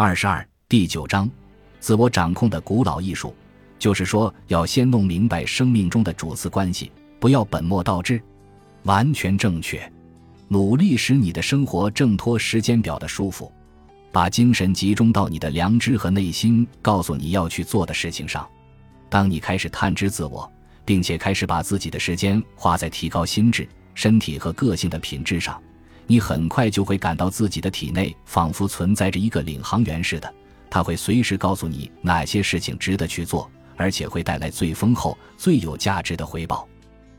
二十二第九章，自我掌控的古老艺术，就是说，要先弄明白生命中的主次关系，不要本末倒置。完全正确，努力使你的生活挣脱时间表的束缚，把精神集中到你的良知和内心告诉你要去做的事情上。当你开始探知自我，并且开始把自己的时间花在提高心智、身体和个性的品质上。你很快就会感到自己的体内仿佛存在着一个领航员似的，他会随时告诉你哪些事情值得去做，而且会带来最丰厚、最有价值的回报。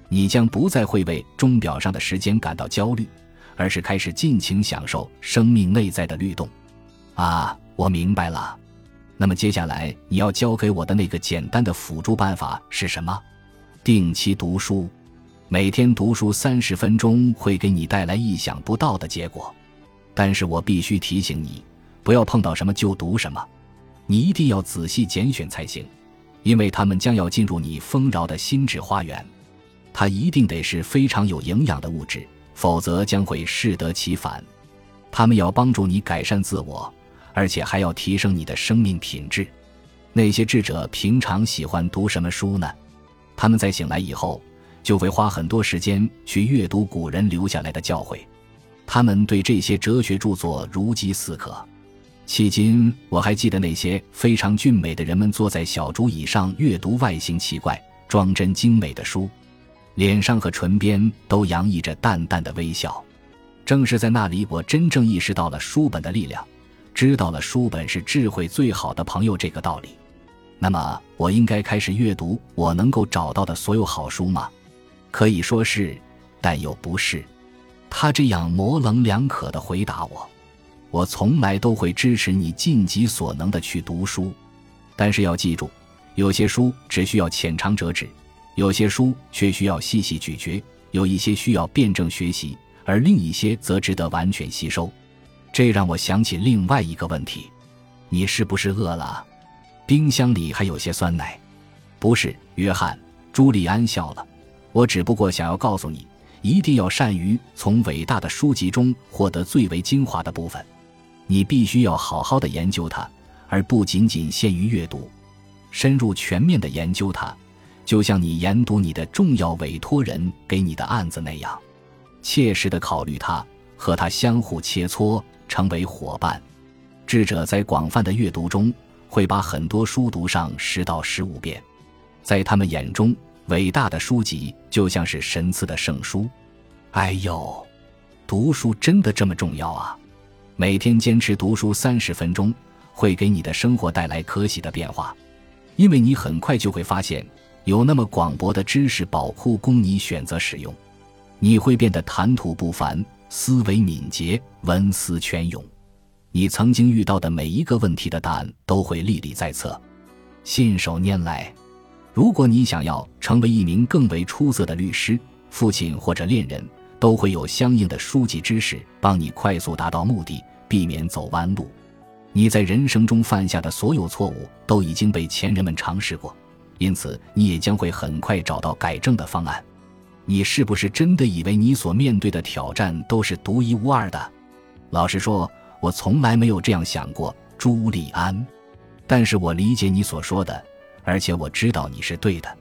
你将不再会为钟表上的时间感到焦虑，而是开始尽情享受生命内在的律动。啊，我明白了。那么接下来你要教给我的那个简单的辅助办法是什么？定期读书。每天读书三十分钟会给你带来意想不到的结果，但是我必须提醒你，不要碰到什么就读什么，你一定要仔细拣选才行，因为他们将要进入你丰饶的心智花园。它一定得是非常有营养的物质，否则将会适得其反。他们要帮助你改善自我，而且还要提升你的生命品质。那些智者平常喜欢读什么书呢？他们在醒来以后。就会花很多时间去阅读古人留下来的教诲，他们对这些哲学著作如饥似渴。迄今我还记得那些非常俊美的人们坐在小竹椅上阅读外形奇怪、装帧精美的书，脸上和唇边都洋溢着淡淡的微笑。正是在那里，我真正意识到了书本的力量，知道了书本是智慧最好的朋友这个道理。那么，我应该开始阅读我能够找到的所有好书吗？可以说是，但又不是。他这样模棱两可的回答我：“我从来都会支持你尽己所能的去读书，但是要记住，有些书只需要浅尝辄止，有些书却需要细细咀嚼，有一些需要辩证学习，而另一些则值得完全吸收。”这让我想起另外一个问题：你是不是饿了？冰箱里还有些酸奶。不是，约翰。朱利安笑了。我只不过想要告诉你，一定要善于从伟大的书籍中获得最为精华的部分。你必须要好好的研究它，而不仅仅限于阅读，深入全面的研究它，就像你研读你的重要委托人给你的案子那样，切实的考虑它，和它相互切磋，成为伙伴。智者在广泛的阅读中，会把很多书读上十到十五遍，在他们眼中。伟大的书籍就像是神赐的圣书，哎呦，读书真的这么重要啊！每天坚持读书三十分钟，会给你的生活带来可喜的变化，因为你很快就会发现，有那么广博的知识宝库供你选择使用。你会变得谈吐不凡，思维敏捷，文思泉涌。你曾经遇到的每一个问题的答案都会历历在册，信手拈来。如果你想要成为一名更为出色的律师、父亲或者恋人，都会有相应的书籍知识帮你快速达到目的，避免走弯路。你在人生中犯下的所有错误都已经被前人们尝试过，因此你也将会很快找到改正的方案。你是不是真的以为你所面对的挑战都是独一无二的？老实说，我从来没有这样想过，朱利安。但是我理解你所说的。而且我知道你是对的。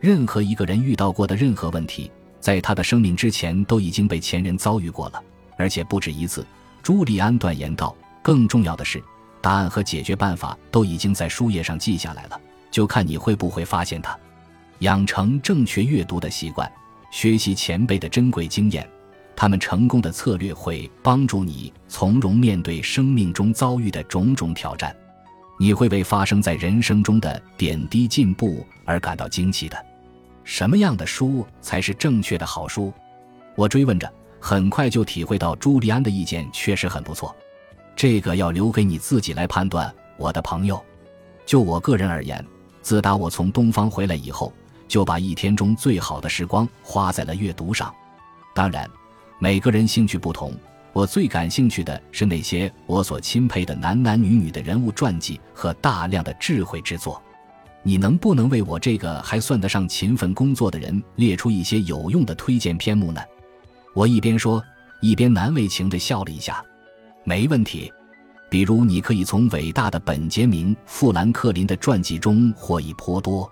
任何一个人遇到过的任何问题，在他的生命之前都已经被前人遭遇过了，而且不止一次。朱利安断言道：“更重要的是，答案和解决办法都已经在书页上记下来了，就看你会不会发现它。养成正确阅读的习惯，学习前辈的珍贵经验，他们成功的策略会帮助你从容面对生命中遭遇的种种挑战。”你会为发生在人生中的点滴进步而感到惊奇的。什么样的书才是正确的好书？我追问着，很快就体会到朱利安的意见确实很不错。这个要留给你自己来判断，我的朋友。就我个人而言，自打我从东方回来以后，就把一天中最好的时光花在了阅读上。当然，每个人兴趣不同。我最感兴趣的是那些我所钦佩的男男女女的人物传记和大量的智慧之作。你能不能为我这个还算得上勤奋工作的人列出一些有用的推荐篇目呢？我一边说，一边难为情地笑了一下。没问题。比如，你可以从伟大的本杰明·富兰克林的传记中获益颇多。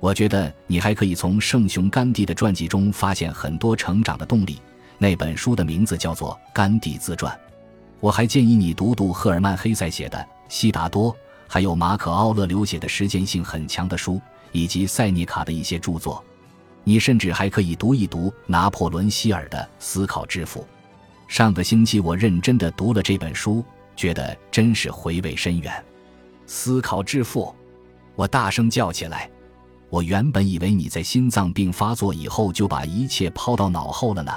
我觉得你还可以从圣雄甘地的传记中发现很多成长的动力。那本书的名字叫做《甘地自传》。我还建议你读读赫尔曼·黑塞写的《悉达多》，还有马可·奥勒留写的实践性很强的书，以及塞涅卡的一些著作。你甚至还可以读一读拿破仑·希尔的《思考致富》。上个星期我认真的读了这本书。觉得真是回味深远，思考致富，我大声叫起来。我原本以为你在心脏病发作以后就把一切抛到脑后了呢。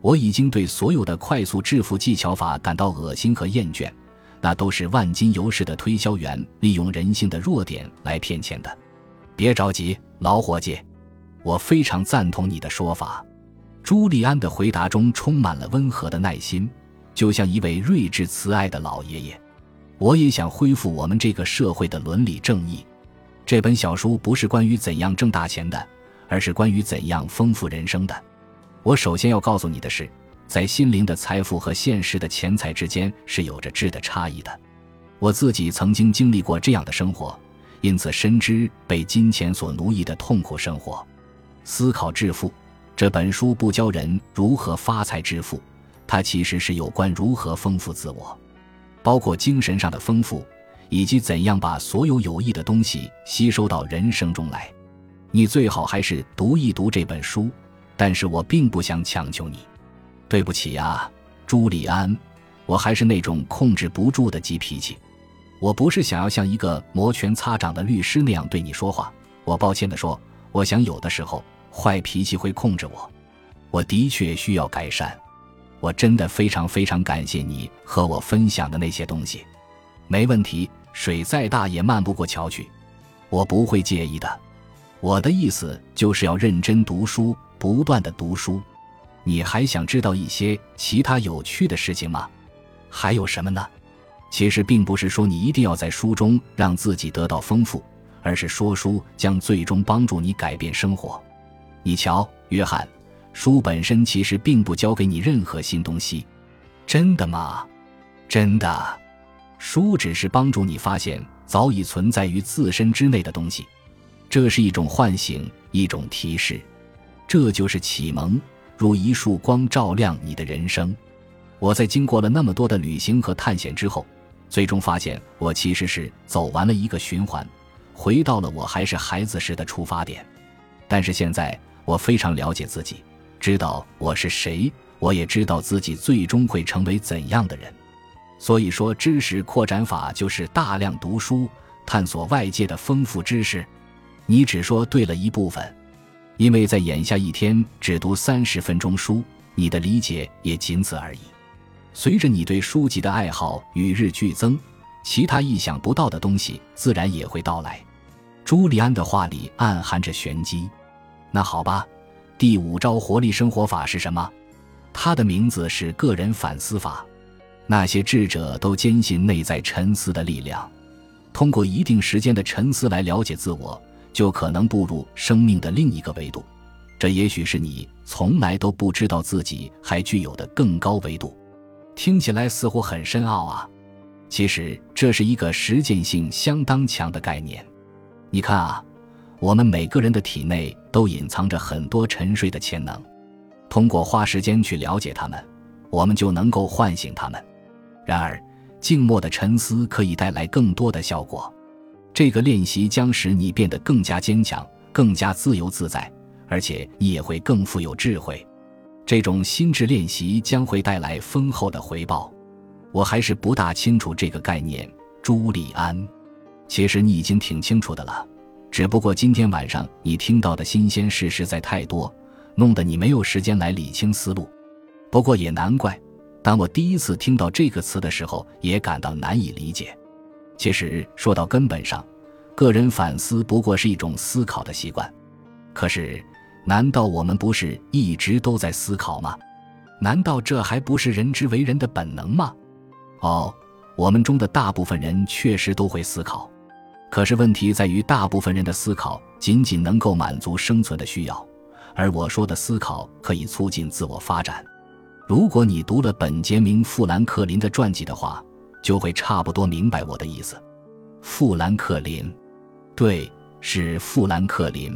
我已经对所有的快速致富技巧法感到恶心和厌倦，那都是万金油式的推销员利用人性的弱点来骗钱的。别着急，老伙计，我非常赞同你的说法。朱利安的回答中充满了温和的耐心。就像一位睿智慈爱的老爷爷，我也想恢复我们这个社会的伦理正义。这本小书不是关于怎样挣大钱的，而是关于怎样丰富人生的。我首先要告诉你的是，在心灵的财富和现实的钱财之间是有着质的差异的。我自己曾经经历过这样的生活，因此深知被金钱所奴役的痛苦生活。思考致富这本书不教人如何发财致富。它其实是有关如何丰富自我，包括精神上的丰富，以及怎样把所有有益的东西吸收到人生中来。你最好还是读一读这本书，但是我并不想强求你。对不起呀，朱利安，我还是那种控制不住的急脾气。我不是想要像一个摩拳擦掌的律师那样对你说话。我抱歉地说，我想有的时候坏脾气会控制我。我的确需要改善。我真的非常非常感谢你和我分享的那些东西，没问题，水再大也漫不过桥去，我不会介意的。我的意思就是要认真读书，不断的读书。你还想知道一些其他有趣的事情吗？还有什么呢？其实并不是说你一定要在书中让自己得到丰富，而是说书将最终帮助你改变生活。你瞧，约翰。书本身其实并不教给你任何新东西，真的吗？真的，书只是帮助你发现早已存在于自身之内的东西，这是一种唤醒，一种提示，这就是启蒙，如一束光照亮你的人生。我在经过了那么多的旅行和探险之后，最终发现我其实是走完了一个循环，回到了我还是孩子时的出发点。但是现在我非常了解自己。知道我是谁，我也知道自己最终会成为怎样的人。所以说，知识扩展法就是大量读书，探索外界的丰富知识。你只说对了一部分，因为在眼下一天只读三十分钟书，你的理解也仅此而已。随着你对书籍的爱好与日俱增，其他意想不到的东西自然也会到来。朱利安的话里暗含着玄机。那好吧。第五招活力生活法是什么？它的名字是个人反思法。那些智者都坚信内在沉思的力量，通过一定时间的沉思来了解自我，就可能步入生命的另一个维度。这也许是你从来都不知道自己还具有的更高维度。听起来似乎很深奥啊，其实这是一个实践性相当强的概念。你看啊。我们每个人的体内都隐藏着很多沉睡的潜能，通过花时间去了解他们，我们就能够唤醒他们。然而，静默的沉思可以带来更多的效果。这个练习将使你变得更加坚强、更加自由自在，而且你也会更富有智慧。这种心智练习将会带来丰厚的回报。我还是不大清楚这个概念，朱利安。其实你已经挺清楚的了。只不过今天晚上你听到的新鲜事实在太多，弄得你没有时间来理清思路。不过也难怪，当我第一次听到这个词的时候，也感到难以理解。其实说到根本上，个人反思不过是一种思考的习惯。可是，难道我们不是一直都在思考吗？难道这还不是人之为人的本能吗？哦，我们中的大部分人确实都会思考。可是问题在于，大部分人的思考仅仅能够满足生存的需要，而我说的思考可以促进自我发展。如果你读了本杰明·富兰克林的传记的话，就会差不多明白我的意思。富兰克林，对，是富兰克林。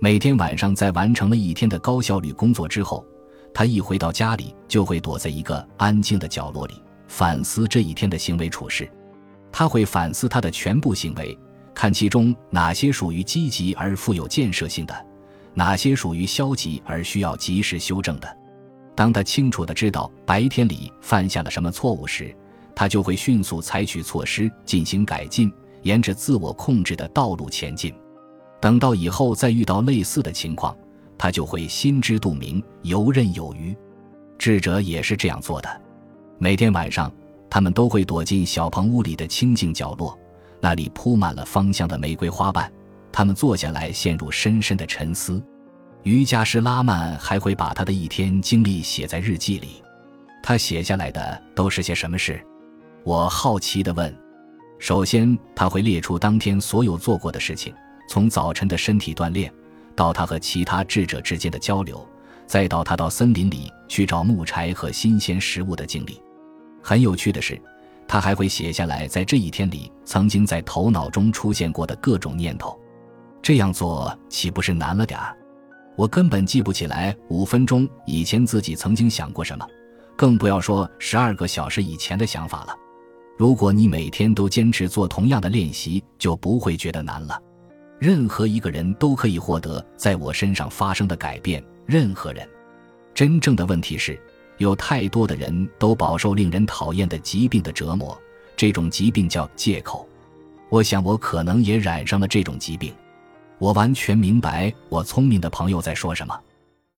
每天晚上在完成了一天的高效率工作之后，他一回到家里就会躲在一个安静的角落里反思这一天的行为处事。他会反思他的全部行为，看其中哪些属于积极而富有建设性的，哪些属于消极而需要及时修正的。当他清楚地知道白天里犯下了什么错误时，他就会迅速采取措施进行改进，沿着自我控制的道路前进。等到以后再遇到类似的情况，他就会心知肚明，游刃有余。智者也是这样做的。每天晚上，他们都会躲进小棚屋里的清静角落，那里铺满了芳香的玫瑰花瓣。他们坐下来，陷入深深的沉思。瑜伽师拉曼还会把他的一天经历写在日记里。他写下来的都是些什么事？我好奇地问：“首先，他会列出当天所有做过的事情，从早晨的身体锻炼，到他和其他智者之间的交流，再到他到森林里去找木柴和新鲜食物的经历。很有趣的是，他还会写下来在这一天里曾经在头脑中出现过的各种念头。这样做岂不是难了点儿？我根本记不起来五分钟以前自己曾经想过什么，更不要说十二个小时以前的想法了。”如果你每天都坚持做同样的练习，就不会觉得难了。任何一个人都可以获得在我身上发生的改变。任何人，真正的问题是，有太多的人都饱受令人讨厌的疾病的折磨。这种疾病叫借口。我想我可能也染上了这种疾病。我完全明白我聪明的朋友在说什么。